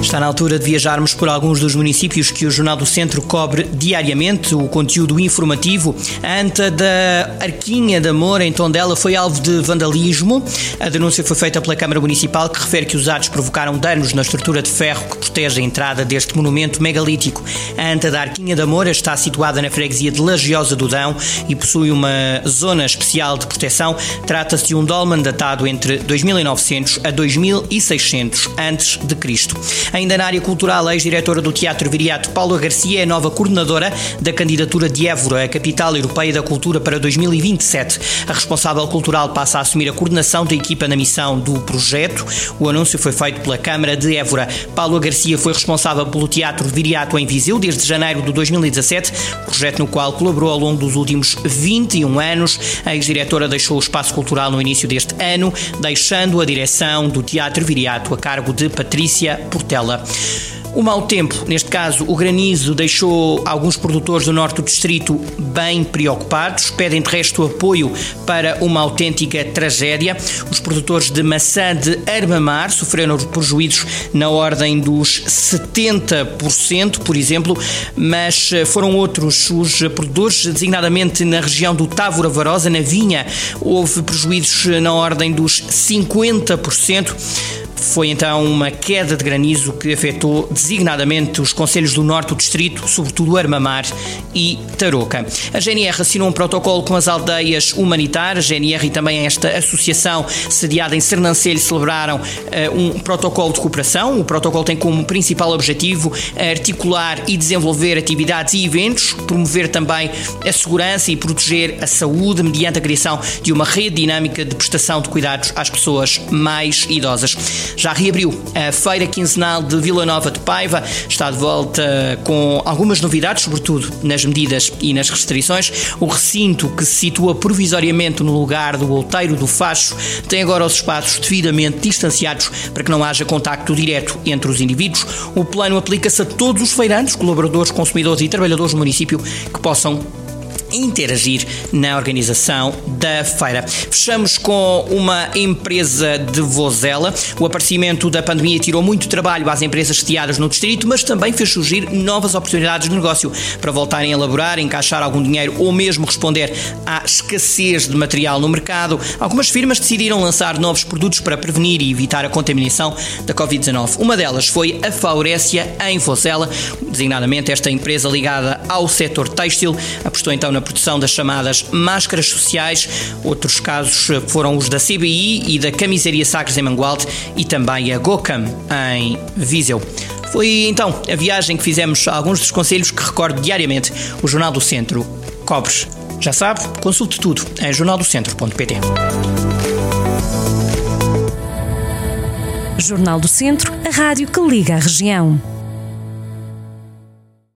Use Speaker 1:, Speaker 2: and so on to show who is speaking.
Speaker 1: Está na altura de viajarmos por alguns dos municípios que o Jornal do Centro cobre diariamente. O conteúdo informativo. A anta da Arquinha de Amor, em Tondela, foi alvo de vandalismo. A denúncia foi feita pela Câmara Municipal, que refere que os atos provocaram danos na estrutura de ferro que protege a entrada deste monumento megalítico. A anta da Arquinha de Amor está situada na freguesia de Lagiosa do Dão e possui uma zona especial de proteção. Trata-se de um dolmen datado entre 2900 a 2600 antes de Cristo. Ainda na área cultural, a ex-diretora do Teatro Viriato, Paula Garcia, é nova coordenadora da candidatura de Évora, a capital europeia da cultura para 2027. A responsável cultural passa a assumir a coordenação da equipa na missão do projeto. O anúncio foi feito pela Câmara de Évora. Paula Garcia foi responsável pelo Teatro Viriato em Viseu desde janeiro de 2017, projeto no qual colaborou ao longo dos últimos 21 anos. A ex-diretora deixou o espaço cultural no início deste ano, deixando a direção do Teatro Viriato a cargo de Patrícia Portela. O mau tempo, neste caso o granizo, deixou alguns produtores do norte do distrito bem preocupados, pedem de resto apoio para uma autêntica tragédia. Os produtores de maçã de Armamar sofreram prejuízos na ordem dos 70%, por exemplo, mas foram outros os produtores, designadamente na região do Távora Varosa, na vinha, houve prejuízos na ordem dos 50%. Foi então uma queda de granizo que afetou designadamente os conselhos do norte do distrito, sobretudo Armamar e Tarouca. A GNR assinou um protocolo com as aldeias humanitárias. A GNR e também esta associação sediada em Sernancelho celebraram uh, um protocolo de cooperação. O protocolo tem como principal objetivo articular e desenvolver atividades e eventos, promover também a segurança e proteger a saúde mediante a criação de uma rede dinâmica de prestação de cuidados às pessoas mais idosas já reabriu a feira quinzenal de Vila Nova de Paiva, está de volta com algumas novidades, sobretudo nas medidas e nas restrições. O recinto, que se situa provisoriamente no lugar do Outeiro do Facho, tem agora os espaços devidamente distanciados para que não haja contacto direto entre os indivíduos. O plano aplica-se a todos os feirantes, colaboradores, consumidores e trabalhadores do município que possam interagir na organização da feira. Fechamos com uma empresa de Vozela. O aparecimento da pandemia tirou muito trabalho às empresas sediadas no distrito, mas também fez surgir novas oportunidades de negócio para voltarem a elaborar, encaixar algum dinheiro ou mesmo responder à escassez de material no mercado. Algumas firmas decidiram lançar novos produtos para prevenir e evitar a contaminação da Covid-19. Uma delas foi a Faurécia em Vozela, designadamente esta empresa ligada ao setor têxtil, apostou então na na produção das chamadas máscaras sociais. Outros casos foram os da CBI e da Camisaria Sagres em Mangualde e também a Gocam em Viseu. Foi então a viagem que fizemos a alguns dos conselhos que recordo diariamente o Jornal do Centro Cobres. Já sabe, consulte tudo em jornaldocentro.pt.
Speaker 2: Jornal do Centro, a rádio que liga a região.